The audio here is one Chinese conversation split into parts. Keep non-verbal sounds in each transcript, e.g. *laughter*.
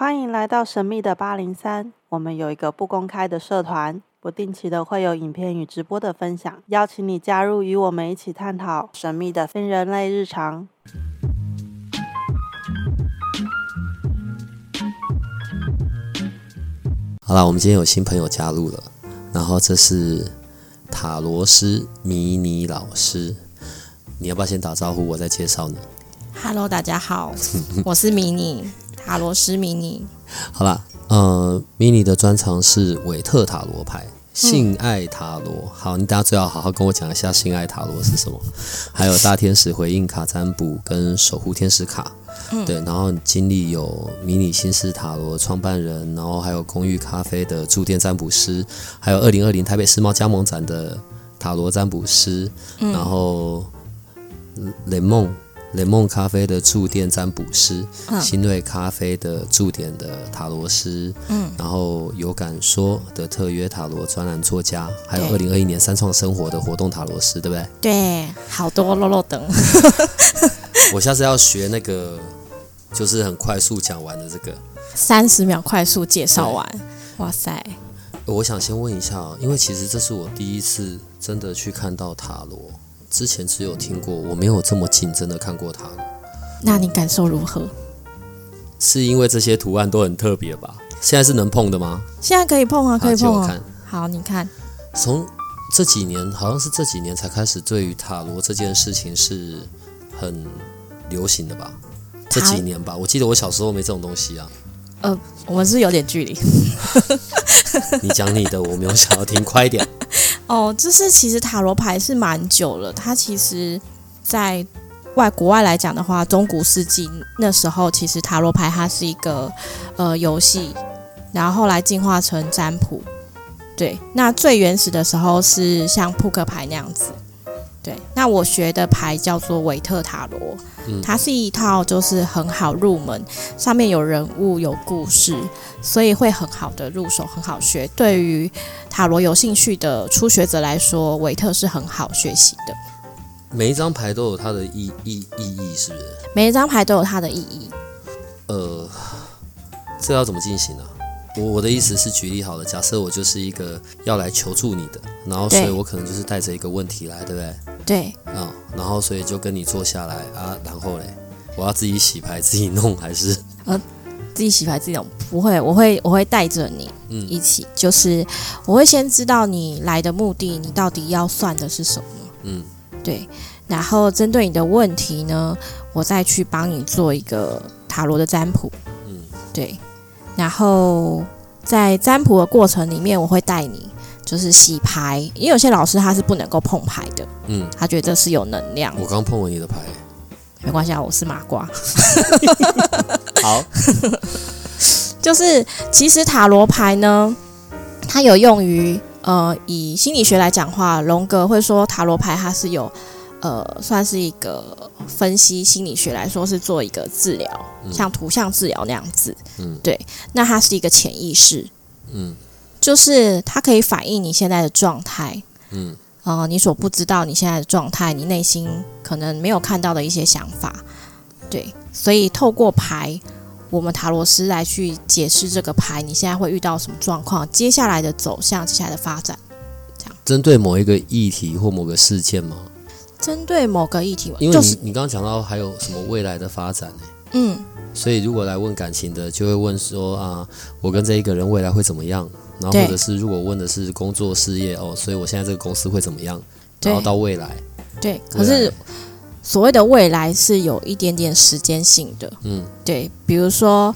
欢迎来到神秘的八零三。我们有一个不公开的社团，不定期的会有影片与直播的分享，邀请你加入，与我们一起探讨神秘的非人类日常。好了，我们今天有新朋友加入了，然后这是塔罗师迷你老师，你要不要先打招呼，我再介绍你？Hello，大家好，*laughs* 我是迷你塔罗师迷你。好啦，呃，迷你的专长是韦特塔罗牌、性爱塔罗。好，你大家最好好好跟我讲一下性爱塔罗是什么，还有大天使回应卡占卜跟守护天使卡。对，然后经历有迷你新式塔罗创办人，然后还有公寓咖啡的驻店占卜师，还有二零二零台北世贸加盟展的塔罗占卜师，然后雷梦雷梦咖啡的驻店占卜师，新锐咖啡的驻点的塔罗师，嗯，然后有感说的特约塔罗专栏作家，还有二零二一年三创生活的活动塔罗师，对不对？对，好多漏漏等。*laughs* 我下次要学那个，就是很快速讲完的这个。三十秒快速介绍完，哇塞！我想先问一下哦，因为其实这是我第一次真的去看到塔罗，之前只有听过，我没有这么近真的看过塔罗，那你感受如何？是因为这些图案都很特别吧？现在是能碰的吗？现在可以碰啊，可以碰。好，你看，从这几年，好像是这几年才开始对于塔罗这件事情是很流行的吧？这几年吧，我记得我小时候没这种东西啊。呃我们是有点距离 *laughs* 你讲你的，我没有想要听，快一点。*laughs* 哦。就是其实塔罗牌是蛮久了，它其实在外国外来讲的话，中古世纪那时候，其实塔罗牌它是一个呃游戏，然后后来进化成占卜。对，那最原始的时候是像扑克牌那样子。对，那我学的牌叫做维特塔罗，它是一套就是很好入门，上面有人物有故事，所以会很好的入手，很好学。对于塔罗有兴趣的初学者来说，维特是很好学习的。每一张牌都有它的意意意义，是不是？每一张牌都有它的意义。呃，这要怎么进行呢、我我的意思是举例好了，假设我就是一个要来求助你的，然后所以我可能就是带着一个问题来，对不对？对，啊、然后所以就跟你坐下来啊，然后嘞，我要自己洗牌自己弄还是？呃自己洗牌自己弄，不会，我会我会带着你嗯一起，就是我会先知道你来的目的，你到底要算的是什么。嗯对，然后针对你的问题呢，我再去帮你做一个塔罗的占卜。嗯对，然后在占卜的过程里面，我会带你就是洗牌，因为有些老师他是不能够碰牌的，嗯，他觉得这是有能量。我刚碰完你的牌，没关系啊，我是麻瓜。*laughs* 好，*laughs* 就是其实塔罗牌呢，它有用于呃，以心理学来讲话，荣格会说塔罗牌它是有呃，算是一个分析心理学来说是做一个治疗，像图像治疗那样子。嗯，对，那它是一个潜意识，嗯。就是它可以反映你现在的状态。嗯。呃，你所不知道你现在的状态，你内心可能没有看到的一些想法，对，所以透过牌，我们塔罗斯来去解释这个牌，你现在会遇到什么状况，接下来的走向，接下来的发展，针对某一个议题或某个事件吗？针对某个议题，因为就是你你刚刚讲到还有什么未来的发展呢？嗯，所以如果来问感情的，就会问说啊，我跟这一个人未来会怎么样？然后或者是如果问的是工作事业哦，所以我现在这个公司会怎么样？然后到未来，对，可是所谓的未来是有一点点时间性的，嗯对，比如说，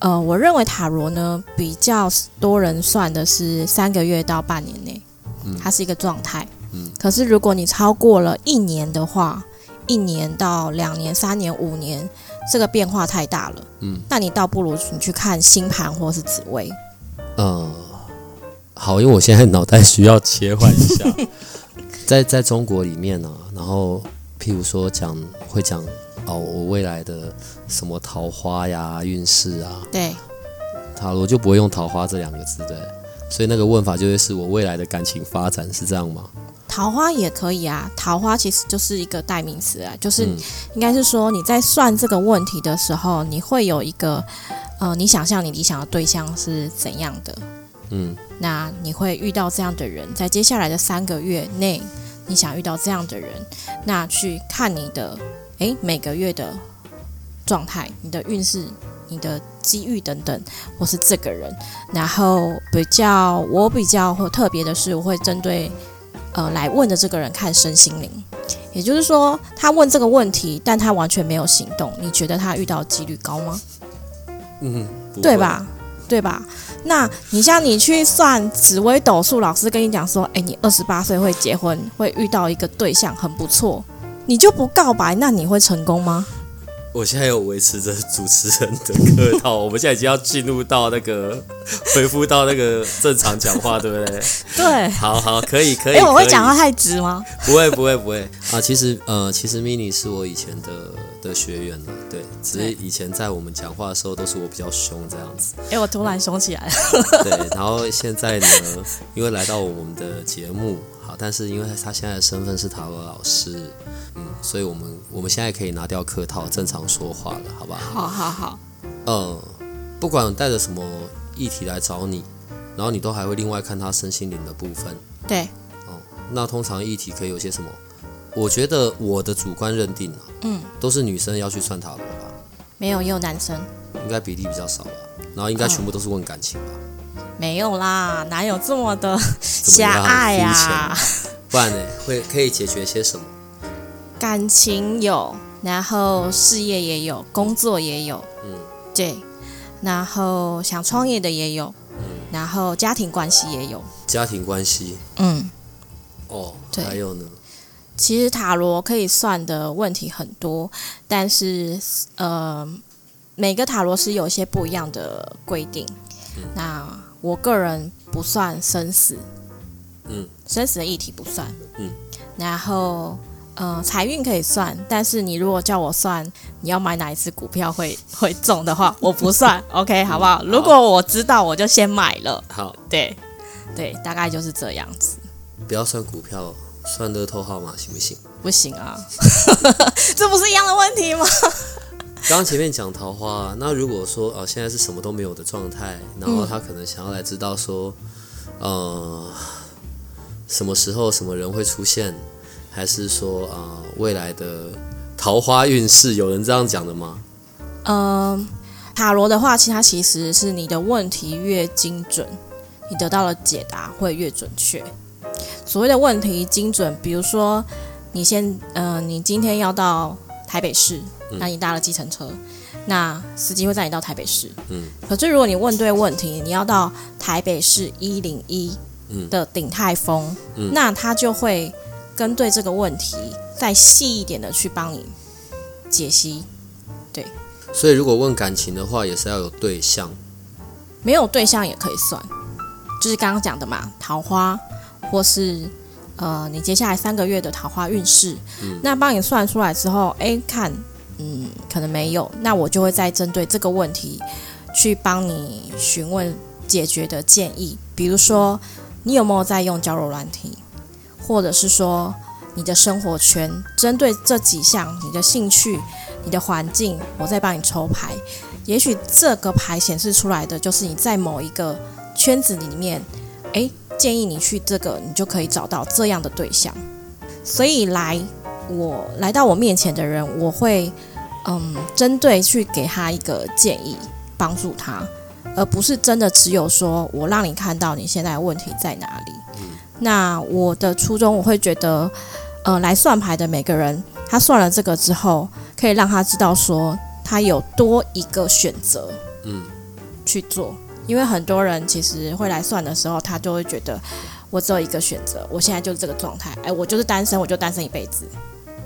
呃，我认为塔罗呢比较多人算的是三个月到半年内，嗯它是一个状态。嗯可是如果你超过了一年的话，一年到两年、三年、五年，这个变化太大了。嗯那你倒不如你去看星盘或是紫微。呃，好，因为我现在脑袋需要切换一下，*laughs* 在在中国里面呢、然后譬如说讲会讲哦，我未来的什么桃花呀、运势啊，对塔罗就不会用桃花这两个字，对，所以那个问法就会是我未来的感情发展是这样吗？桃花也可以啊，桃花其实就是一个代名词啊，就是嗯应该是说你在算这个问题的时候，你会有一个呃，你想象你理想的对象是怎样的？嗯那你会遇到这样的人，在接下来的三个月内，你想遇到这样的人，那去看你的诶每个月的状态、你的运势、你的机遇等等，或是这个人。然后比较我比较或特别的是，我会针对呃来问的这个人看身心灵，也就是说，他问这个问题，但他完全没有行动，你觉得他遇到几率高吗？嗯，对吧？对吧？那你像你去算紫微斗数，老师跟你讲说，哎，你二十八岁会结婚，会遇到一个对象很不错，你就不告白，那你会成功吗？我现在有维持着主持人的客套，*laughs* 我们现在已经要进入到那个恢复到那个正常讲话，对不对？*laughs* 对，好好，可以可以。哎，我会讲话太直吗？不会不会不会啊！其实呃，其实 mini 是我以前的的学员了，对，只是以前在我们讲话的时候都是我比较凶这样子，哎，我突然凶起来了。对。然后现在呢，因为来到我们的节目，好，但是因为他现在的身份是塔罗老师，嗯，所以我们我们现在可以拿掉客套，正常说话了，好不好？好好好，呃，不管带着什么议题来找你，然后你都还会另外看他身心灵的部分。对，哦，那通常议题可以有些什么？我觉得我的主观认定啊，嗯，都是女生要去算塔罗吧，没有，也有男生，应该比例比较少吧。然后应该全部都是问感情吧，没有啦，哪有这么的 *laughs* 狭隘呀啊？不然呢，会可以解决些什么？感情有，然后事业也有，工作也有，嗯。对，然后想创业的也有，嗯，然后家庭关系也有，家庭关系？嗯，哦，对。还有呢，其实塔罗可以算的问题很多，但是呃，每个塔罗师有一些不一样的规定。嗯。那我个人不算生死，嗯。生死的议题不算，嗯，然后呃，财运可以算，但是你如果叫我算你要买哪一只股票会 *laughs* 会中的话，我不算，*laughs* OK，好不好？如果我知道，我就先买了，好，对，对，大概就是这样子。不要算股票，算乐透号码行不行？不行啊，*laughs* 这不是一样的问题吗？刚刚前面讲桃花，那如果说呃现在是什么都没有的状态，然后他可能想要来知道说，呃，什么时候什么人会出现，还是说呃未来的桃花运势，有人这样讲的吗？嗯，塔罗的话，其实它其实是你的问题越精准，你得到的解答会越准确。所谓的问题精准，比如说你先，呃，你今天要到台北市，那你搭了计程车，那司机会载你到台北市。嗯。可是如果你问对问题，你要到台北市一零一嗯的鼎泰丰，嗯那他就会跟对这个问题再细一点的去帮你解析。对所以如果问感情的话，也是要有对象。没有对象也可以算，就是刚刚讲的嘛，桃花，或是呃，你接下来三个月的桃花运势。嗯那帮你算出来之后，哎，看，嗯，可能没有，那我就会再针对这个问题去帮你询问解决的建议，比如说你有没有在用交友软体，或者是说你的生活圈，针对这几项，你的兴趣、你的环境，我再帮你抽牌。也许这个牌显示出来的就是你在某一个圈子里面，诶，建议你去这个，你就可以找到这样的对象。所以来我来到我面前的人，我会嗯针对去给他一个建议，帮助他，而不是真的只有说我让你看到你现在的问题在哪里。那我的初衷，我会觉得，呃，来算牌的每个人，他算了这个之后，可以让他知道说，他有多一个选择嗯去做。因为很多人其实会来算的时候，他就会觉得我只有一个选择，我现在就是这个状态，哎，我就是单身，我就单身一辈子。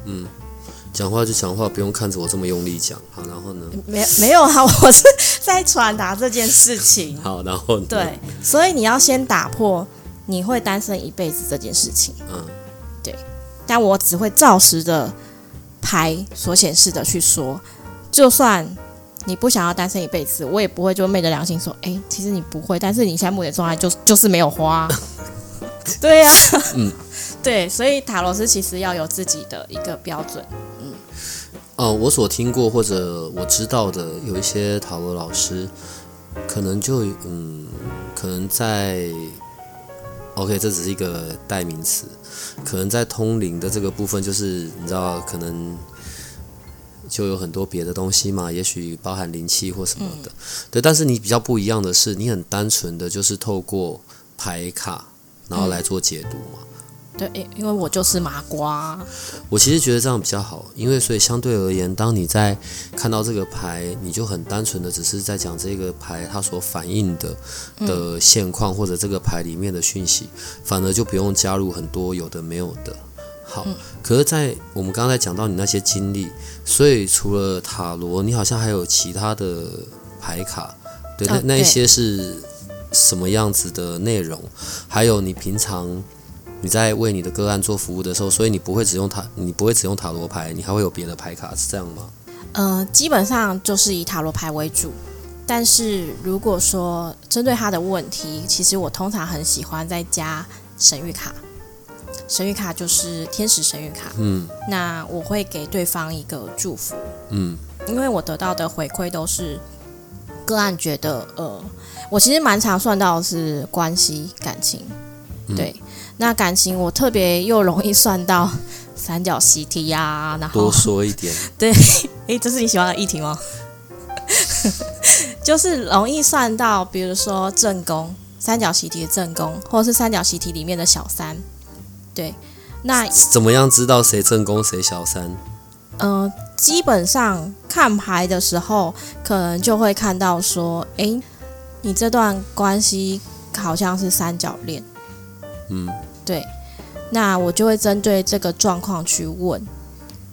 嗯，讲话就讲话，不用看着我这么用力讲。好，然后呢？没没有啊，*laughs* 我是在传达这件事情。*laughs* 好，然后呢？对，所以你要先打破你会单身一辈子这件事情。嗯对但我只会照实的牌所显示的去说，就算你不想要单身一辈子，我也不会就昧着良心说，哎、其实你不会，但是你现在目前状态就 *laughs* 就是没有花。*laughs* 对呀、嗯，*laughs* 对，所以塔罗斯其实要有自己的一个标准。嗯呃，我所听过或者我知道的有一些塔罗老师，可能就嗯，可能在，OK，这只是一个代名词，可能在通灵的这个部分，就是你知道，可能就有很多别的东西嘛，也许包含灵气或什么的，对。但是你比较不一样的是，你很单纯的就是透过牌卡，然后来做解读嘛。对，因为我就是麻瓜。我其实觉得这样比较好，因为所以相对而言，当你在看到这个牌，你就很单纯的只是在讲这个牌它所反映的的现况或者这个牌里面的讯息，反而就不用加入很多有的没有的。好，可是，在我们刚才讲到你那些经历，所以除了塔罗，你好像还有其他的牌卡，对，那那一些是什么样子的内容？还有你平常。你在为你的个案做服务的时候，所以你不会只用塔，你不会只用塔罗牌，你还会有别的牌卡，是这样吗？呃，基本上就是以塔罗牌为主，但是如果说针对他的问题，其实我通常很喜欢再加神谕卡。神谕卡就是天使神谕卡，嗯，那我会给对方一个祝福，嗯，因为我得到的回馈都是个案觉得，呃，我其实蛮常算到是关系感情，对。那感情我特别又容易算到 *laughs* 三角习题呀，然后多说一点。*laughs* 对，诶，这是你喜欢的议题吗？*laughs* 就是容易算到，比如说正宫三角习题的正宫，或者是三角习题里面的小三。对，那怎么样知道谁正宫谁小三？嗯，基本上看牌的时候，可能就会看到说，诶，你这段关系好像是三角恋。嗯。对，那我就会针对这个状况去问。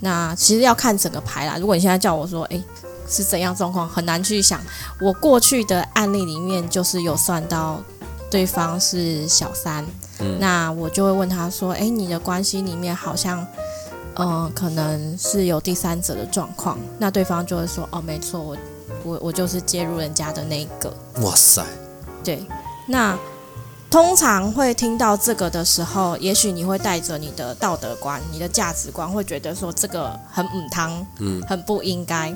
那其实要看整个牌啦。如果你现在叫我说，诶，是怎样状况，很难去想。我过去的案例里面就是有算到对方是小三，那我就会问他说，诶，你的关系里面好像，嗯，可能是有第三者的状况。那对方就会说，哦，没错，我我我就是介入人家的那一个。哇塞，对，那。通常会听到这个的时候，也许你会带着你的道德观、你的价值观，会觉得说这个很母汤，嗯，很不应该。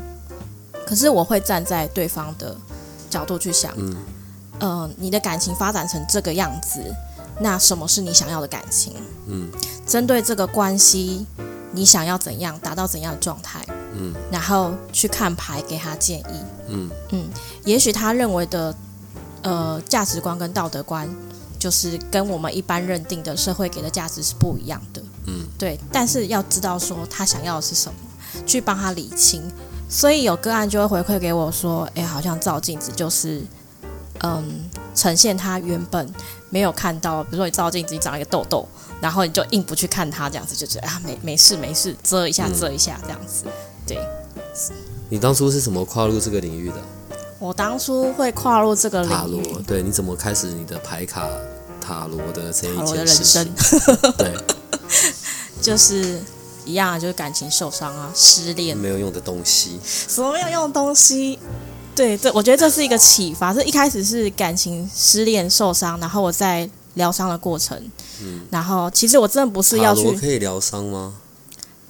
可是我会站在对方的角度去想，嗯，呃，你的感情发展成这个样子，那什么是你想要的感情？嗯，针对这个关系，你想要怎样达到怎样的状态？嗯，然后去看牌给他建议，嗯嗯，也许他认为的呃价值观跟道德观。就是跟我们一般认定的社会给的价值是不一样的，嗯，对。但是要知道说他想要的是什么，去帮他理清。所以有个案就会回馈给我说：“哎，好像照镜子就是，嗯，呈现他原本没有看到。比如说你照镜子，你长了一个痘痘，然后你就硬不去看它，这样子就觉得啊，没没事没事，遮一下遮一下这样子。对。你当初是怎么跨入这个领域的？我当初会跨入这个领域，对，你怎么开始你的牌卡？塔罗的这一件事情，对，*laughs* 就是一样，就是感情受伤啊，失恋，没有用的东西，什么没有用的东西？对，这我觉得这是一个启发。这一开始是感情失恋受伤，然后我在疗伤的过程，嗯，然后其实我真的不是要去可以疗伤吗？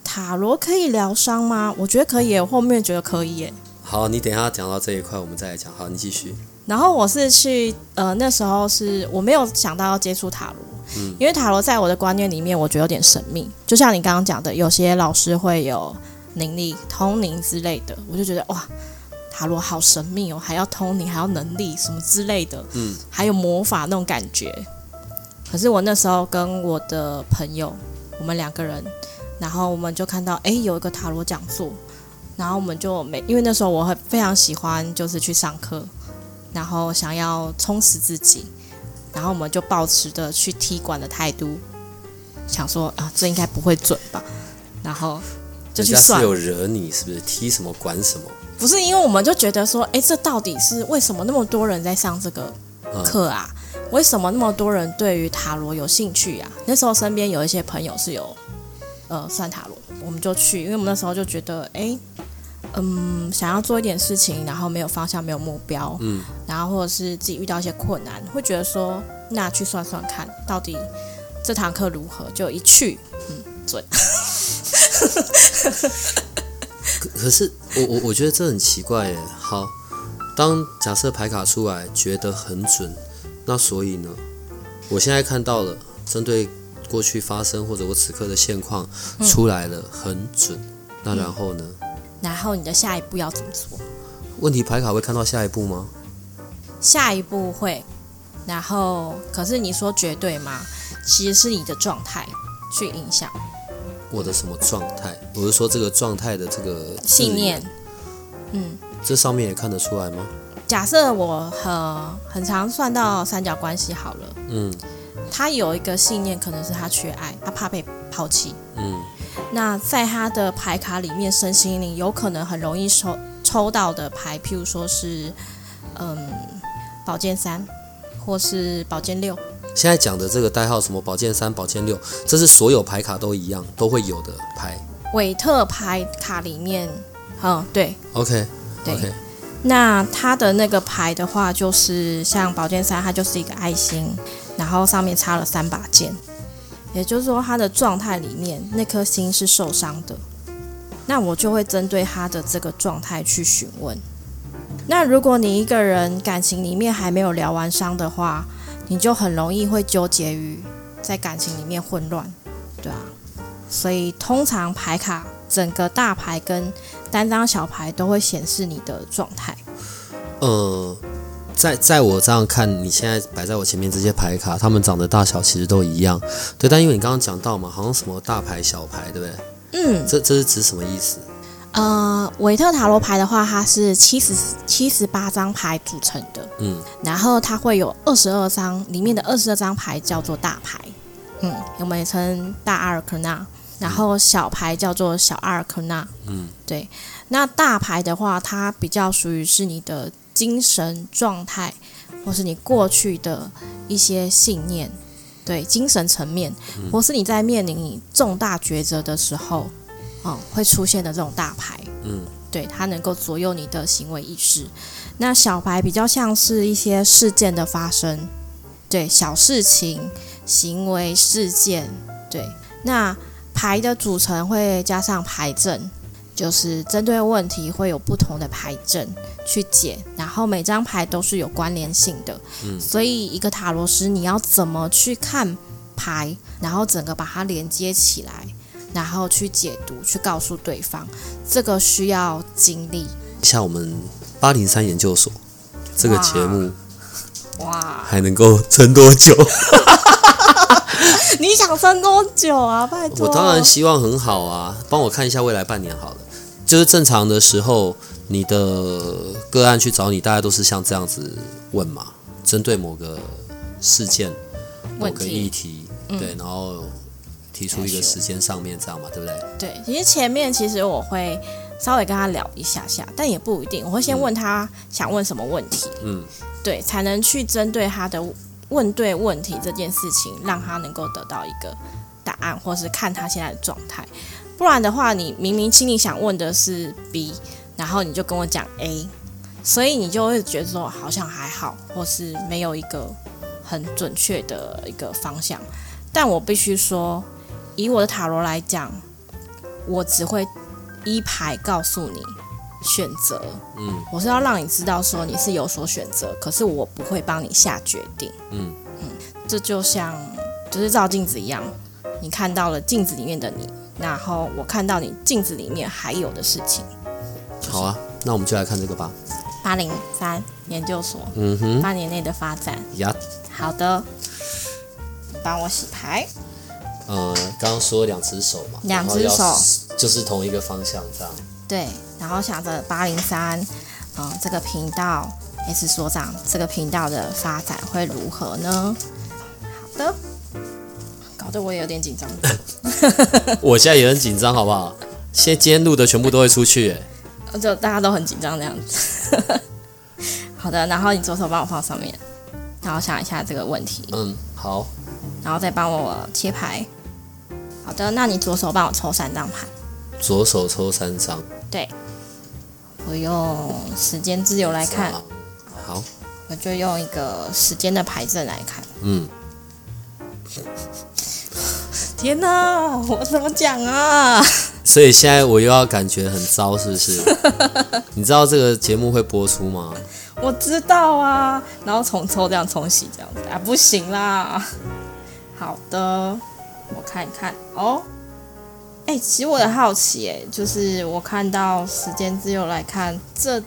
塔罗可以疗伤吗？我觉得可以，我后面觉得可以耶。好，你等一下讲到这一块，我们再来讲。好，你继续。然后我是去，呃，那时候是我没有想到要接触塔罗，嗯，因为塔罗在我的观念里面，我觉得有点神秘。就像你刚刚讲的，有些老师会有灵力通灵之类的，我就觉得哇，塔罗好神秘哦，还要通灵，还要能力什么之类的，嗯，还有魔法那种感觉。可是我那时候跟我的朋友，我们两个人，然后我们就看到，哎，有一个塔罗讲座，然后我们就每，因为那时候我很非常喜欢，就是去上课。然后想要充实自己，然后我们就保持着去踢馆的态度，想说啊，这应该不会准吧？然后就去算。有惹你是不是？踢什么管什么？不是，因为我们就觉得说，哎，这到底是为什么那么多人在上这个课啊？为什么那么多人对于塔罗有兴趣呀？那时候身边有一些朋友是有呃算塔罗，我们就去，因为我们那时候就觉得，哎。嗯，想要做一点事情，然后没有方向，没有目标，嗯，然后或者是自己遇到一些困难，会觉得说，那去算算看，到底这堂课如何？就一去，嗯，准。*laughs* 可可是我我我觉得这很奇怪耶。好，当假设牌卡出来觉得很准，那所以呢，我现在看到了针对过去发生或者我此刻的现况出来了很准，那然后呢？然后你的下一步要怎么做？问题牌卡会看到下一步吗？下一步会，然后可是你说绝对吗？其实是你的状态去影响我的什么状态？我是说这个状态的这个信念，。嗯，这上面也看得出来吗？假设我很很常算到三角关系好了，嗯他有一个信念，可能是他缺爱，他怕被抛弃。嗯那在他的牌卡里面，身心灵有可能很容易抽抽到的牌，譬如说是嗯宝剑三，或是宝剑六。现在讲的这个代号什么宝剑三、宝剑六，这是所有牌卡都一样都会有的牌。韦特牌卡里面，嗯，对 OK 对。那它的那个牌的话，就是像宝剑三，它就是一个爱心，然后上面插了三把剑，也就是说，他的状态里面那颗心是受伤的。那我就会针对他的这个状态去询问。那如果你一个人感情里面还没有疗完伤的话，你就很容易会纠结于在感情里面混乱，对啊。所以通常牌卡整个大牌跟单张小牌都会显示你的状态。呃，在在我这样看，你现在摆在我前面这些牌卡，它们长的大小其实都一样，对。但因为你刚刚讲到嘛，好像什么大牌、小牌，对不对？嗯，这这是指什么意思？呃，韦特塔罗牌的话，它是七十七十八张牌组成的，嗯。然后它会有二十二张，里面的二十二张牌叫做大牌，嗯，我们也称大阿尔克纳，然后小牌叫做小阿尔克纳，嗯。对。那大牌的话，它比较属于是你的精神状态，或是你过去的一些信念，对精神层面，或是你在面临你重大抉择的时候，哦，会出现的这种大牌，嗯对，它能够左右你的行为意识。那小牌比较像是一些事件的发生，对，小事情、行为事件，对。那牌的组成会加上牌阵，就是针对问题会有不同的牌阵去解，然后每张牌都是有关联性的。嗯所以一个塔罗师你要怎么去看牌，然后整个把它连接起来，然后去解读，去告诉对方，这个需要经历。像我们八零三研究所这个节目哇，还能够撑多久？*laughs* 你想撑多久啊？拜托，我当然希望很好啊，帮我看一下未来半年好了。就是正常的时候，你的个案去找你，大家都是像这样子问嘛，针对某个事件、某个议题，对，然后提出一个时间上面这样嘛，对不对？对，其实前面其实我会稍微跟他聊一下下，但也不一定，我会先问他想问什么问题，嗯，对，才能去针对他的问对问题这件事情，让他能够得到一个答案，或是看他现在的状态。不然的话，你明明心里想问的是 B，然后你就跟我讲 A，所以你就会觉得说好像还好，或是没有一个很准确的一个方向。但我必须说，以我的塔罗来讲，我只会一排告诉你选择，嗯我是要让你知道说你是有所选择，可是我不会帮你下决定。嗯嗯这就像就是照镜子一样，你看到了镜子里面的你，然后我看到你镜子里面还有的事情。好啊，那我们就来看这个吧。八零三研究所嗯哼，八年内的发展，呀，好的，帮我洗牌。呃，刚刚说两只手嘛，两只手就是同一个方向这样。对，然后想着八零三，嗯，这个频道 S 所长这个频道的发展会如何呢？好的，搞得我也有点紧张。*laughs* *laughs* 我现在也很紧张，好不好？现在今天录的全部都会出去、欸，就大家都很紧张这样子。*laughs* 好的，然后你左手帮我放上面，然后想一下这个问题，嗯，好，然后再帮我切牌。好的，那你左手帮我抽三张牌。左手抽三张对，我用时间自由来看，好，我就用一个时间的牌阵来看。嗯，*laughs* 天哪，我怎么讲啊？所以现在我又要感觉很糟，是不是？*laughs* 你知道这个节目会播出吗？我知道啊，然后重抽这样冲洗这样子啊，不行啦。好的，我看一看哦。哎、其实我很好奇，哎，就是我看到时间之流来看，这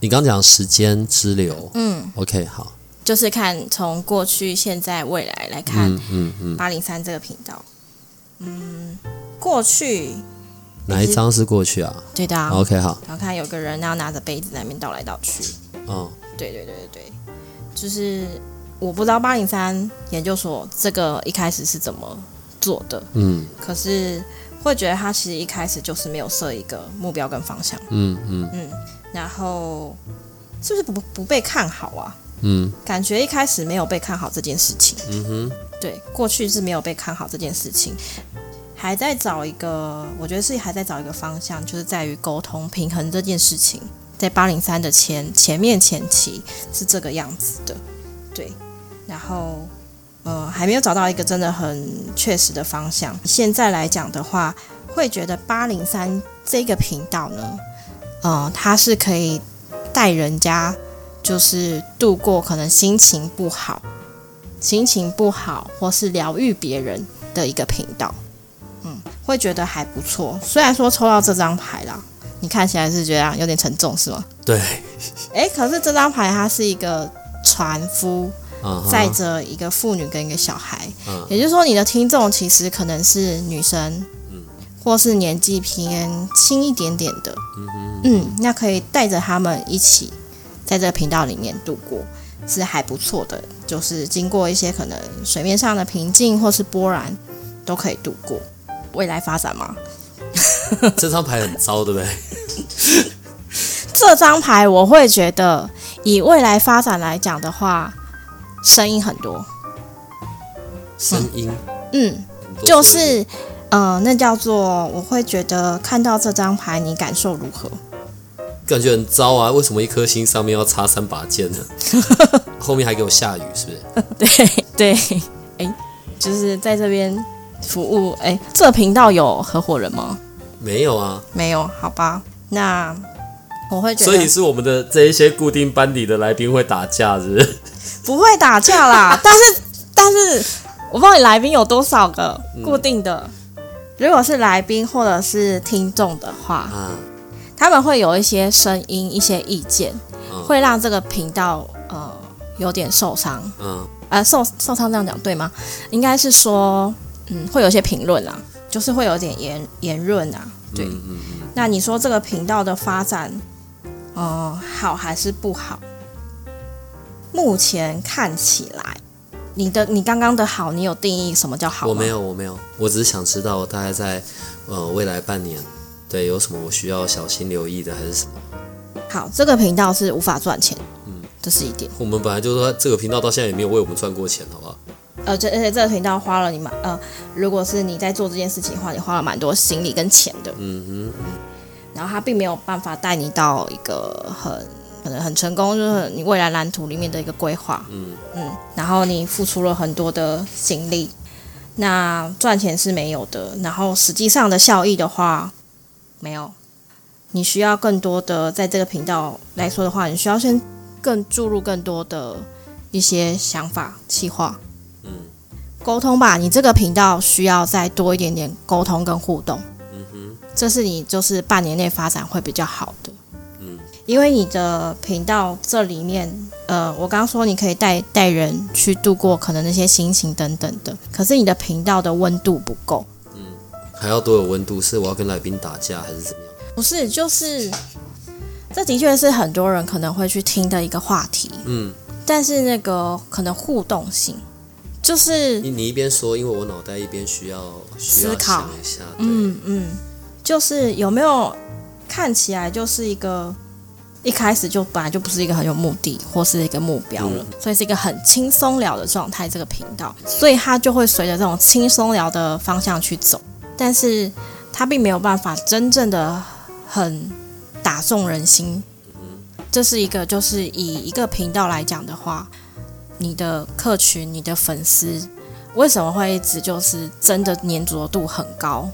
你刚讲时间之流嗯，，OK，好，就是看从过去、现在、未来来看嗯嗯嗯，八零三这个频道。嗯，过去哪一张是过去啊对的、啊，？OK，好，然后看有个人然后拿着杯子在那边倒来倒去。哦，对对对对对，就是我不知道八零三研究所这个一开始是怎么做的，嗯。可是会觉得他其实一开始就是没有设一个目标跟方向，嗯嗯。嗯，然后是不是不不被看好啊？嗯。感觉一开始没有被看好这件事情，嗯哼，对，过去是没有被看好这件事情，还在找一个，我觉得是还在找一个方向，就是在于沟通平衡这件事情，在八零三的前前面前期是这个样子的，对，然后呃还没有找到一个真的很确实的方向。现在来讲的话，会觉得八零三这个频道呢，呃，它是可以带人家就是度过可能心情不好。心情不好或是疗愈别人的一个频道，嗯，会觉得还不错。虽然说抽到这张牌啦，你看起来是觉得有点沉重，是吗？对，诶，可是这张牌它是一个船夫载着一个妇女跟一个小孩，嗯也就是说，你的听众其实可能是女生，嗯或是年纪偏轻一点点的，嗯哼，嗯，那可以带着他们一起在这个频道里面度过，是还不错的。就是经过一些可能水面上的平静或是波澜，都可以度过。未来发展吗？这张牌很糟，对不对？*laughs* 这张牌我会觉得，以未来发展来讲的话，声音很多，声音，嗯，就是呃，那叫做我会觉得看到这张牌，你感受如何？感觉很糟啊！为什么一颗星上面要插三把剑呢？*laughs* 后面还给我下雨，是不是？*laughs* 对对，哎，就是在这边服务。哎，这频道有合伙人吗？没有啊，没有，好吧。那我会觉得所以是我们的这一些固定班底的来宾会打架，是不是？不会打架啦。*laughs* 但是但是我不知道你来宾有多少个固定的。如果是来宾或者是听众的话，啊，他们会有一些声音、一些意见，嗯会让这个频道呃有点受伤。嗯呃，受受伤这样讲对吗？应该是说，嗯，会有一些评论啦，就是会有点言言论啊。对，那你说这个频道的发展，呃，好还是不好？目前看起来，你的你刚刚的好，你有定义什么叫好吗？我没有，我没有，我只是想知道大概在呃未来半年，对，有什么我需要小心留意的，还是什么？好，这个频道是无法赚钱，嗯，这是一点。我们本来就说这个频道到现在也没有为我们赚过钱，好不好？呃，这而且这个频道花了你蛮呃，如果是你在做这件事情的话，你花了蛮多心力跟钱的。嗯哼，然后他并没有办法带你到一个很可能很成功，就是你未来蓝图里面的一个规划，嗯。嗯，然后你付出了很多的心力，那赚钱是没有的，然后实际上的效益的话，没有，你需要更多的在这个频道来说的话，你需要先更注入更多的一些想法、计划。嗯。沟通吧，你这个频道需要再多一点点沟通跟互动。这是你就是半年内发展会比较好的，嗯。因为你的频道这里面，呃，我刚刚说你可以带带人去度过可能那些心情等等的，可是你的频道的温度不够，嗯，还要多有温度，是我要跟来宾打架还是怎么样？不是，就是这的确是很多人可能会去听的一个话题，嗯，但是那个可能互动性，就是你你一边说，因为我脑袋一边需要需要思考。想一下，嗯嗯，就是有没有看起来就是一个一开始就本来就不是一个很有目的或是一个目标了，所以是一个很轻松聊的状态。这个频道，所以它就会随着这种轻松聊的方向去走，但是它并没有办法真正的很打中人心。这是一个，就是以一个频道来讲的话，你的客群、你的粉丝为什么会一直就是真的粘着度很高？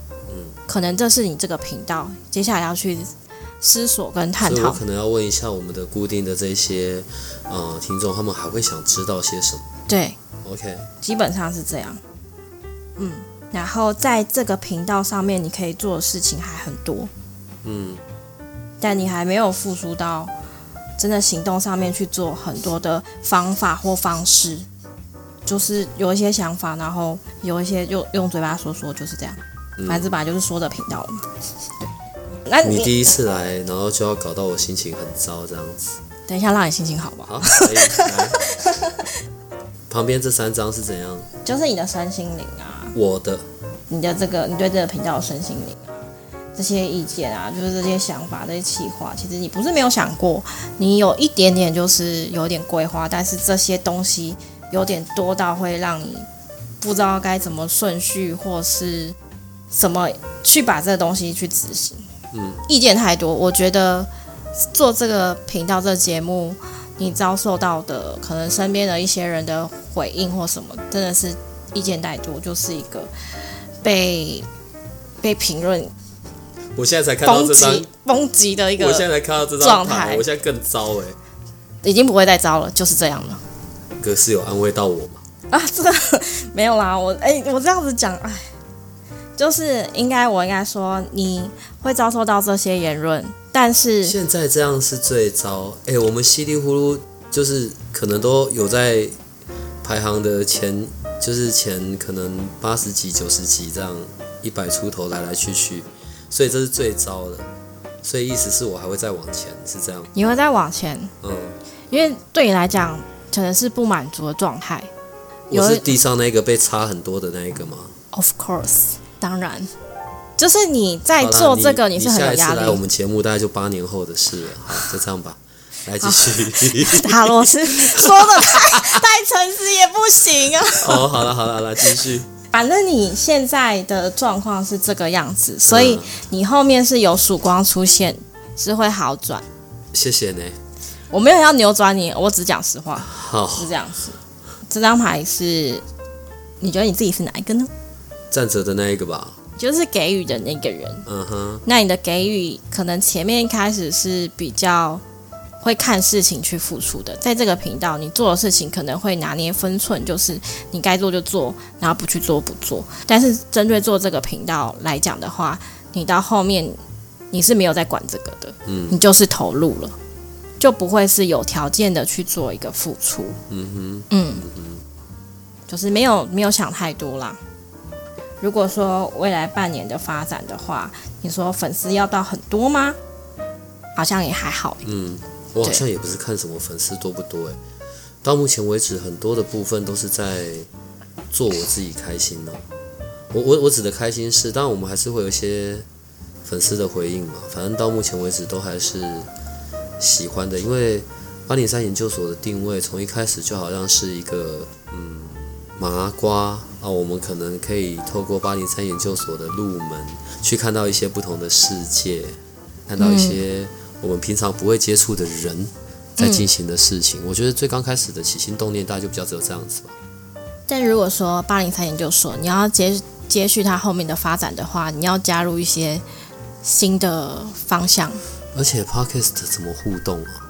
可能这是你这个频道接下来要去思索跟探讨。我可能要问一下我们的固定的这些呃听众，他们还会想知道些什么对，？OK，基本上是这样。嗯，然后在这个频道上面，你可以做的事情还很多，嗯，但你还没有付出到真的行动上面去做很多的方法或方式，就是有一些想法，然后有一些用用嘴巴说说，就是这样。嗯反正本来就是说的频道嘛。对，那你你第一次来，然后就要搞到我心情很糟这样子。等一下让你心情好吧？好，可以来。*laughs* 旁边这三张是怎样？就是你的身心灵啊，我的，你的这个你对这个频道的身心灵啊，这些意见啊，就是这些想法、这些企划，其实你不是没有想过，你有一点点就是有点规划，但是这些东西有点多到会让你不知道该怎么顺序或是怎么去把这个东西去执行。嗯，意见太多，我觉得做这个频道、这个节目，你遭受到的可能身边的一些人的回应或什么，真的是意见太多，就是一个被被评论我现在才看到这张击，抨击的一个我现，在才看到这张状，态我现在更糟哎、已经不会再糟了，就是这样了可是有安慰到我吗？啊！这个没有啦，我哎、我这样子讲，哎，就是应该我应该说你会遭受到这些言论，但是现在这样是最糟。哎、我们稀里糊涂就是可能都有在排行的前，就是前可能八十几、九十几这样，一百出头来来去去，所以这是最糟的。所以意思是我还会再往前，是这样。你会再往前，嗯，因为对你来讲可能是不满足的状态。我是地上那个被差很多的那一个吗？Of course，当然，就是你在做这个，你是很有压下一次来我力。们节目大概就八年后的事了。好，*laughs* 就这样吧，来继续。塔罗斯说的太 *laughs* 太诚实也不行啊。哦，好了好了好了，继续。反正你现在的状况是这个样子，所以嗯你后面是有曙光出现，是会好转。谢谢呢。我没有要扭转你，我只讲实话，好，是这样子。这张牌是，你觉得你自己是哪一个呢？站着的那一个吧。就是给予的那个人。嗯哼，那你的给予可能前面一开始是比较会看事情去付出的，在这个频道你做的事情可能会拿捏分寸，就是你该做就做，然后不去做不做。但是针对做这个频道来讲的话，你到后面你是没有在管这个的，嗯你就是投入了，就不会是有条件的去做一个付出，嗯哼嗯，就是没有没有想太多啦。如果说未来半年的发展的话，你说粉丝要到很多吗？好像也还好。嗯，我好像也不是看什么粉丝多不多哎，到目前为止很多的部分都是在做我自己开心呢、我我我指的开心是，当然我们还是会有一些粉丝的回应嘛，反正到目前为止都还是喜欢的，因为八零三研究所的定位从一开始就好像是一个嗯麻瓜啊，我们可能可以透过八零三研究所的入门，去看到一些不同的世界，看到一些我们平常不会接触的人在进行的事情。我觉得最刚开始的起心动念，大家就比较只有这样子吧。但如果说八零三研究所你要接接续它后面的发展的话，你要加入一些新的方向。而且 podcast 怎么互动啊？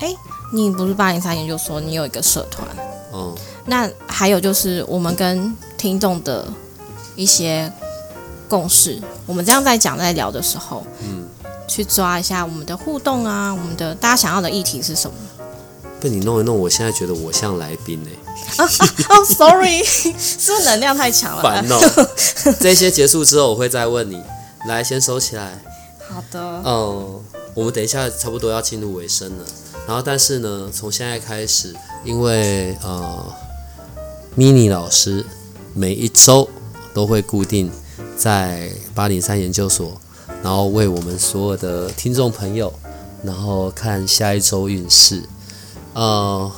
哎你不是八零三研究所，你有一个社团，哦、那还有就是我们跟听众的一些共识，我们这样在讲在聊的时候，嗯，去抓一下我们的互动啊，我们的大家想要的议题是什么？被你弄一弄，我现在觉得我像来宾哎、*laughs* 哦、s o r r y 是不是能量太强了？烦哦。*laughs* 这些结束之后，我会再问你。来，先收起来。好的，哦，我们等一下差不多要进入尾声了。然后，但是呢，从现在开始，因为呃，mini 老师每一周都会固定在八零三研究所，然后为我们所有的听众朋友，然后看下一周运势。呃，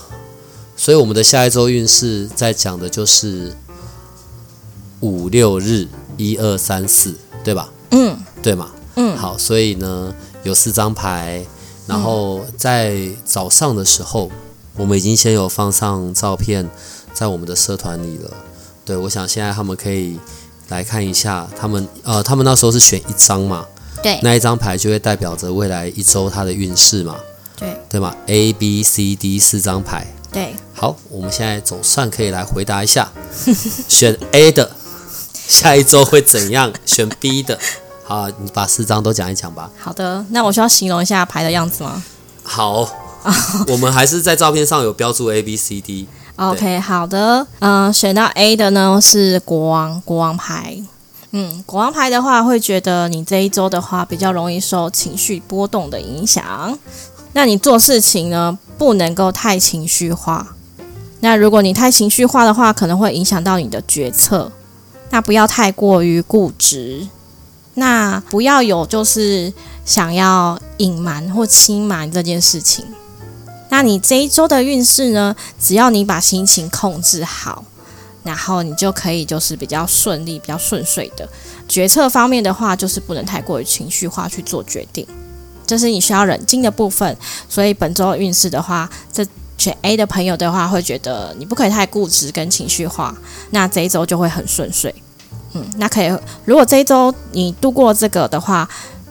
所以我们的下一周运势在讲的就是五六日一二三四，对吧？嗯对嘛？嗯，好，所以呢有四张牌，然后在早上的时候，我们已经先有放上照片在我们的社团里了。对，我想现在他们可以来看一下他们呃，他们那时候是选一张嘛，对那一张牌就会代表着未来一周它的运势嘛，对对吗？A、B、C、D 四张牌。对，好，我们现在总算可以来回答一下，选 A 的下一周会怎样？选 B 的，好，你把四张都讲一讲吧。好的，那我需要形容一下牌的样子吗好，我们还是在照片上有标注 A、B、C、D。？OK，好的，嗯、选到 A 的呢是国王，国王牌。嗯，国王牌的话，会觉得你这一周的话比较容易受情绪波动的影响。那你做事情呢，不能够太情绪化。那如果你太情绪化的话，可能会影响到你的决策。那不要太过于固执，那不要有就是想要隐瞒或欺瞒这件事情。那你这一周的运势呢？只要你把心情控制好，然后你就可以就是比较顺利、比较顺遂的。决策方面的话，就是不能太过于情绪化去做决定，这是你需要冷静的部分。所以本周运势的话，这选 A 的朋友的话，会觉得你不可以太固执跟情绪化，那这一周就会很顺遂。嗯，那可以，如果这一周你度过这个的话，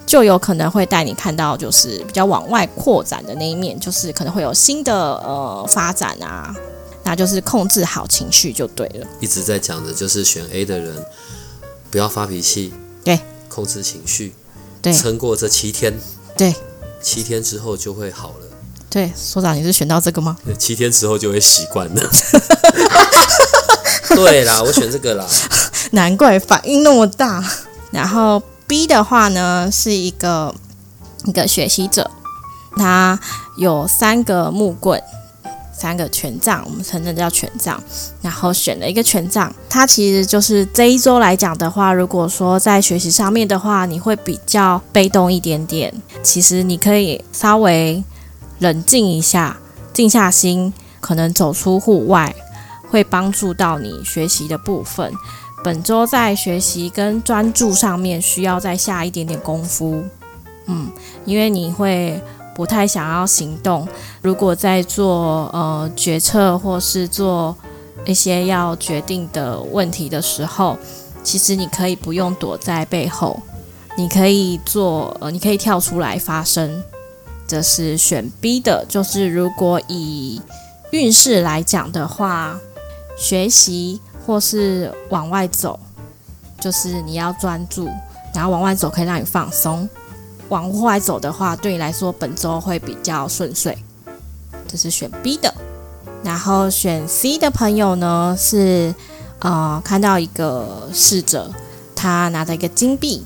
就有可能会带你看到就是比较往外扩展的那一面，就是可能会有新的呃发展啊，那就是控制好情绪就对了。一直在讲的就是选 A 的人不要发脾气，对，控制情绪，对撑过这七天，对，七天之后就会好了，对，所长，你是选到这个吗？七天之后就会习惯了。*laughs* 对啦，我选这个啦。难怪反应那么大。然后 B 的话呢，是一个一个学习者，他有三个木棍，三个权杖，我们称这叫权杖。然后选了一个权杖，它其实就是这一周来讲的话，如果说在学习上面的话，你会比较被动一点点。其实你可以稍微冷静一下，静下心，可能走出户外，会帮助到你学习的部分。本周在学习跟专注上面需要再下一点点功夫，嗯，因为你会不太想要行动。如果在做呃决策或是做一些要决定的问题的时候，其实你可以不用躲在背后，你可以做呃，你可以跳出来发声。这是选 B 的，就是如果以运势来讲的话，学习。或是往外走，就是你要专注，然后往外走可以让你放松。往外走的话，对你来说本周会比较顺遂。这是选 B 的，然后选 C 的朋友呢是呃看到一个侍者，他拿着一个金币，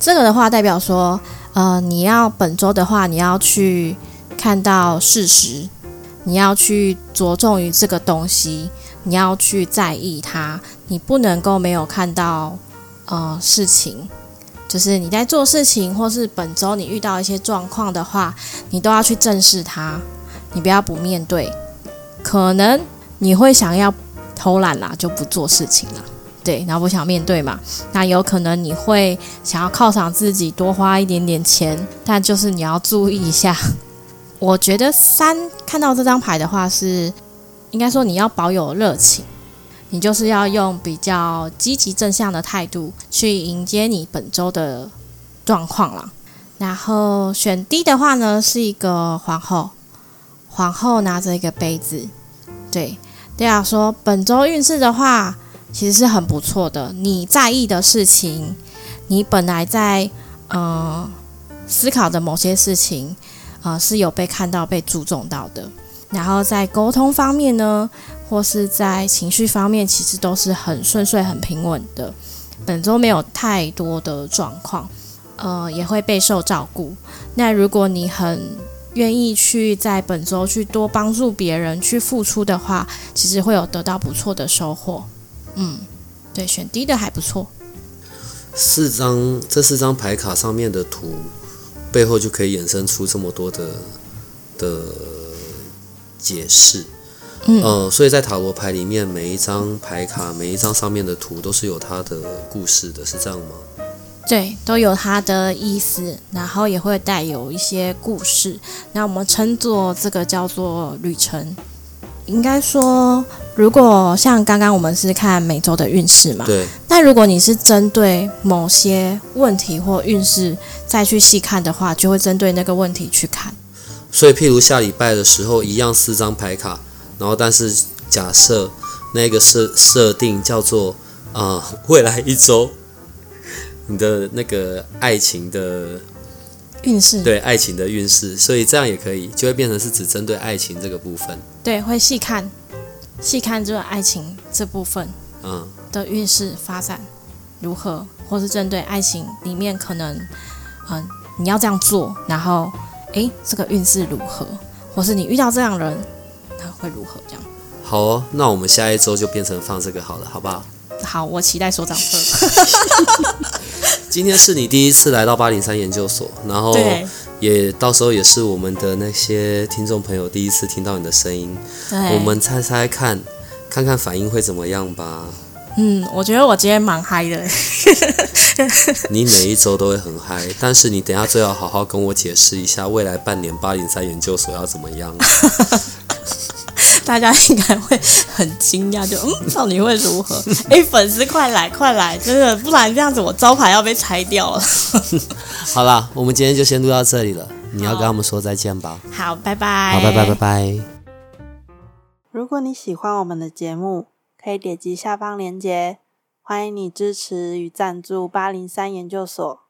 这个的话代表说呃你要本周的话，你要去看到事实，你要去着重于这个东西。你要去在意它，你不能够没有看到呃事情，就是你在做事情，或是本周你遇到一些状况的话，你都要去正视它，你不要不面对。可能你会想要偷懒啦，就不做事情了，对，然后不想面对嘛。那有可能你会想要犒赏自己，多花一点点钱，但就是你要注意一下。*laughs* 我觉得三看到这张牌的话是。应该说，你要保有热情，你就是要用比较积极正向的态度去迎接你本周的状况了。然后选 D 的话呢，是一个皇后，皇后拿着一个杯子，对，对啊，说本周运势的话，其实是很不错的。你在意的事情，你本来在嗯思考的某些事情，啊，是有被看到、被注重到的。然后在沟通方面呢，或是在情绪方面，其实都是很顺遂、很平稳的。本周没有太多的状况，呃，也会备受照顾。那如果你很愿意去在本周去多帮助别人、去付出的话，其实会有得到不错的收获。嗯，对，选 D 的还不错。四张这四张牌卡上面的图背后就可以衍生出这么多的的。解释，嗯，呃，所以在塔罗牌里面，每一张牌卡，每一张上面的图都是有它的故事的，是这样吗？对，都有它的意思，然后也会带有一些故事。那我们称作这个叫做旅程。应该说，如果像刚刚我们是看每周的运势嘛，对，那但如果你是针对某些问题或运势再去细看的话，就会针对那个问题去看。所以，譬如下礼拜的时候，一样四张牌卡，然后但是假设那个设设定叫做啊、呃未来一周 *laughs* 你的那个爱情的运势。对爱情的运势，所以这样也可以，就会变成是只针对爱情这个部分。对会细看细看这个爱情这部分嗯，的运势发展如何，或是针对爱情里面可能嗯、你要这样做，然后诶这个运势如何，或是你遇到这样的人，他会如何这样。好哦，那我们下一周就变成放这个好了，好不好？好，我期待所长课。*laughs* 今天是你第一次来到八零三研究所，然后也到时候也是我们的那些听众朋友第一次听到你的声音，对，我们猜猜看，看看反应会怎么样吧。嗯，我觉得我今天蛮嗨的。*laughs* 你每一周都会很嗨，但是你等下最好好好跟我解释一下未来半年八零三研究所要怎么样。*laughs* 大家应该会很惊讶，就嗯，到底会如何？*laughs* 哎、粉丝快来快来，真的，不然这样子我招牌要被拆掉了。好啦，我们今天就先录到这里了，你要跟他们说再见吧。好，拜拜。好，拜拜拜拜。如果你喜欢我们的节目，可以点击下方链接，欢迎你支持与赞助八零三研究所。